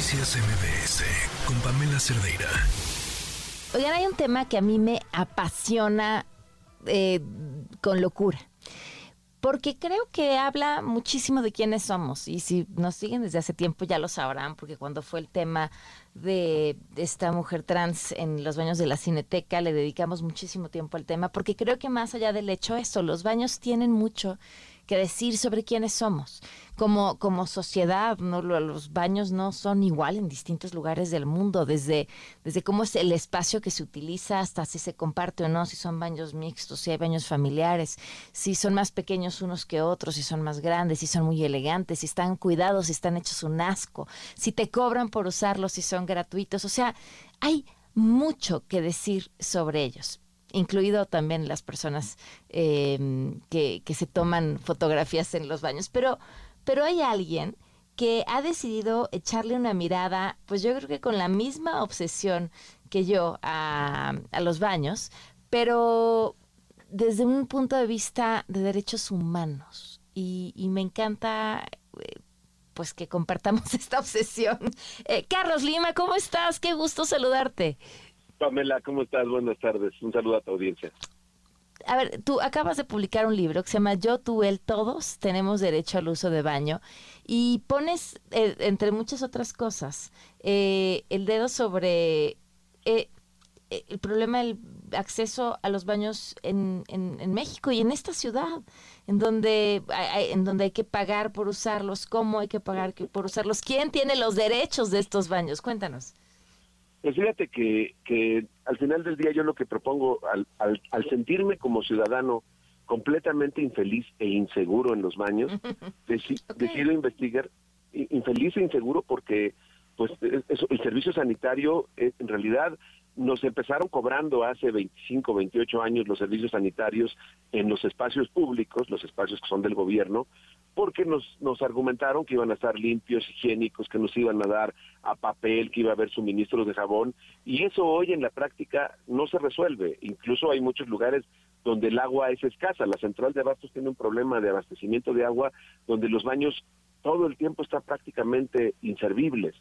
Noticias MBS con Pamela Cerdeira. Oigan, hay un tema que a mí me apasiona eh, con locura. Porque creo que habla muchísimo de quiénes somos. Y si nos siguen desde hace tiempo ya lo sabrán, porque cuando fue el tema de esta mujer trans en los baños de la Cineteca le dedicamos muchísimo tiempo al tema, porque creo que más allá del hecho eso, los baños tienen mucho que decir sobre quiénes somos. Como, como sociedad, ¿no? los baños no son igual en distintos lugares del mundo, desde, desde cómo es el espacio que se utiliza hasta si se comparte o no, si son baños mixtos, si hay baños familiares, si son más pequeños unos que otros, si son más grandes, si son muy elegantes, si están cuidados, si están hechos un asco, si te cobran por usarlos, si son gratuitos. O sea, hay mucho que decir sobre ellos incluido también las personas em, que, que se toman fotografías en los baños. Pero, pero hay alguien que ha decidido echarle una mirada, pues yo creo que con la misma obsesión que yo a, a los baños, pero desde un punto de vista de derechos humanos. Y, y me encanta eh, pues que compartamos esta obsesión. Eh, Carlos Lima, ¿cómo estás? Qué gusto saludarte. Pamela, ¿cómo estás? Buenas tardes. Un saludo a tu audiencia. A ver, tú acabas de publicar un libro que se llama Yo, tú, él, todos tenemos derecho al uso de baño y pones, eh, entre muchas otras cosas, eh, el dedo sobre eh, el problema del acceso a los baños en, en, México y en esta ciudad, en donde, hay, en donde hay que pagar por usarlos, cómo hay que pagar por usarlos, quién tiene los derechos de estos baños. Cuéntanos. Pues fíjate que, que al final del día yo lo que propongo, al, al, al sentirme como ciudadano completamente infeliz e inseguro en los baños, decido investigar, infeliz e inseguro porque pues eso, el servicio sanitario eh, en realidad nos empezaron cobrando hace 25, 28 años los servicios sanitarios en los espacios públicos, los espacios que son del gobierno, porque nos, nos argumentaron que iban a estar limpios, higiénicos, que nos iban a dar a papel, que iba a haber suministros de jabón, y eso hoy en la práctica no se resuelve. Incluso hay muchos lugares donde el agua es escasa. La central de abastos tiene un problema de abastecimiento de agua donde los baños todo el tiempo están prácticamente inservibles.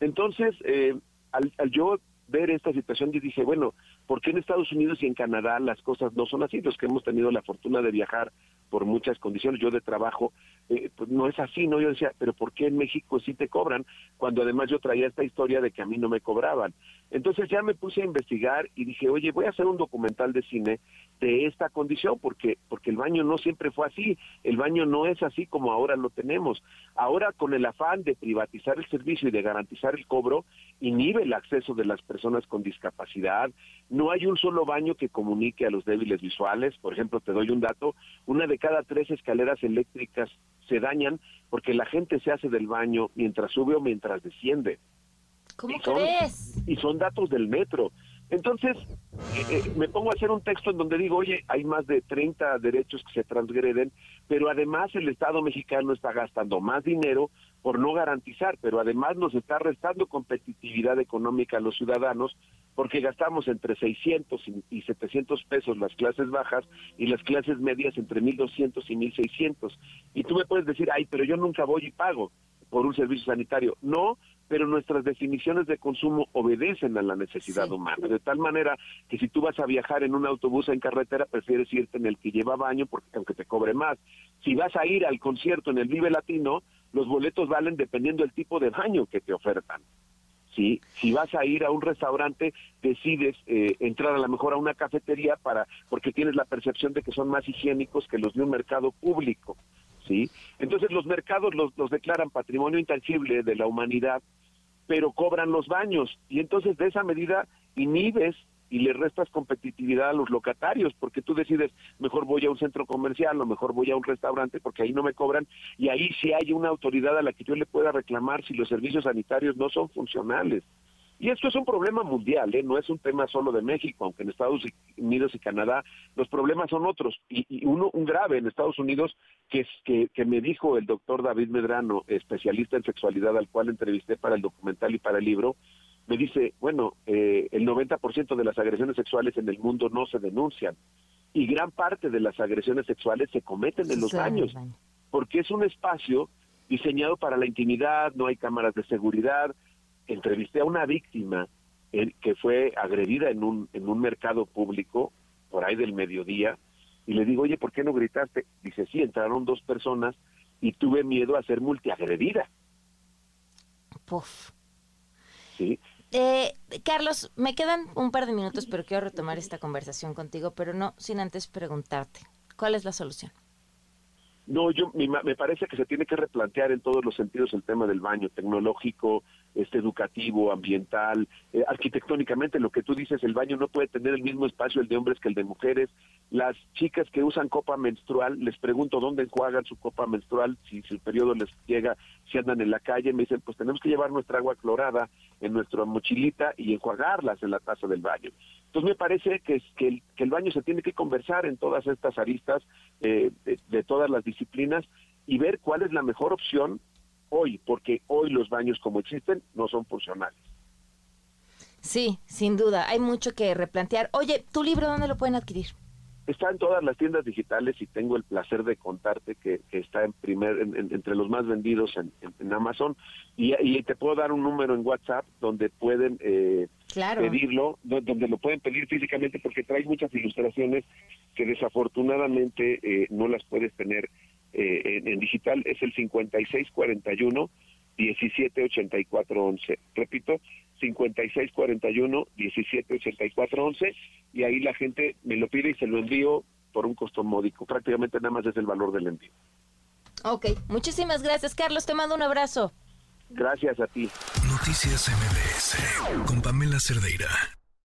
Entonces, eh, al, al yo ver esta situación y dije, bueno, ¿por qué en Estados Unidos y en Canadá las cosas no son así? Los que hemos tenido la fortuna de viajar por muchas condiciones, yo de trabajo, eh, pues no es así, ¿no? Yo decía, pero ¿por qué en México sí te cobran? Cuando además yo traía esta historia de que a mí no me cobraban. Entonces ya me puse a investigar y dije, oye, voy a hacer un documental de cine de esta condición, porque, porque el baño no siempre fue así, el baño no es así como ahora lo tenemos. Ahora con el afán de privatizar el servicio y de garantizar el cobro, inhibe el acceso de las personas con discapacidad, no hay un solo baño que comunique a los débiles visuales, por ejemplo, te doy un dato, una de cada tres escaleras eléctricas se dañan porque la gente se hace del baño mientras sube o mientras desciende. ¿Cómo crees? Y son datos del metro. Entonces, eh, eh, me pongo a hacer un texto en donde digo, oye, hay más de 30 derechos que se transgreden, pero además el Estado mexicano está gastando más dinero por no garantizar, pero además nos está restando competitividad económica a los ciudadanos porque gastamos entre 600 y 700 pesos las clases bajas y las clases medias entre 1200 y 1600. Y tú me puedes decir, ay, pero yo nunca voy y pago por un servicio sanitario. No, pero nuestras definiciones de consumo obedecen a la necesidad humana, de tal manera que si tú vas a viajar en un autobús en carretera, prefieres irte en el que lleva baño porque aunque te cobre más. Si vas a ir al concierto en el Vive Latino, los boletos valen dependiendo del tipo de baño que te ofertan. ¿sí? Si vas a ir a un restaurante, decides eh, entrar a lo mejor a una cafetería para porque tienes la percepción de que son más higiénicos que los de un mercado público. ¿sí? Entonces los mercados los, los declaran patrimonio intangible de la humanidad, pero cobran los baños y entonces de esa medida inhibes y le restas competitividad a los locatarios, porque tú decides, mejor voy a un centro comercial o mejor voy a un restaurante porque ahí no me cobran y ahí sí hay una autoridad a la que yo le pueda reclamar si los servicios sanitarios no son funcionales. Y esto es un problema mundial, ¿eh? no es un tema solo de México, aunque en Estados Unidos y Canadá los problemas son otros. Y, uno, un grave en Estados Unidos, que, es, que me dijo el doctor David Medrano, especialista en sexualidad, al cual entrevisté para el documental y para el libro, me dice, bueno, eh, el 90% de las agresiones sexuales en el mundo no se denuncian y gran parte de las agresiones sexuales se cometen en los baños, porque es un espacio diseñado para la intimidad, no hay cámaras de seguridad, entrevisté a una víctima eh, que fue agredida en un, en un mercado público por ahí del mediodía y le digo, oye, ¿por qué no gritaste? Dice, sí, entraron dos personas y tuve miedo a ser multiagredida. Puf. Sí. Eh, Carlos, me quedan un par de minutos, pero quiero retomar esta conversación contigo, pero no sin antes preguntarte, ¿cuál es la solución? No, yo me parece que se tiene que replantear en todos los sentidos el tema del baño tecnológico, este educativo, ambiental, eh, arquitectónicamente. Lo que tú dices, el baño no puede tener el mismo espacio el de hombres que el de mujeres. Las chicas que usan copa menstrual, les pregunto dónde enjuagan su copa menstrual, si su periodo les llega, si andan en la calle, me dicen, pues tenemos que llevar nuestra agua clorada en nuestra mochilita y enjuagarlas en la taza del baño. Entonces me parece que, que, el, baño se tiene que conversar en todas estas aristas eh, de, todas las disciplinas y ver cuál es la mejor opción hoy, porque hoy los baños como existen no son funcionales. Sí, sin duda, hay mucho que replantear. Oye, ¿tu libro dónde lo pueden adquirir? Está en todas las tiendas digitales y tengo el placer de contarte que, está en primer, entre los más vendidos en, Amazon. Y, te puedo dar un número en WhatsApp donde pueden eh, pedirlo, donde lo pueden pedir físicamente porque trae muchas ilustraciones que desafortunadamente eh, no las puedes tener eh, en, en, digital. Es el 5641 178411. Repito, 5641 178411 y ahí la gente me lo pide y se lo envío por un costo módico. Prácticamente nada más es el valor del envío. Ok, muchísimas gracias Carlos, te mando un abrazo. Gracias a ti. Noticias MBS con Pamela Cerdeira.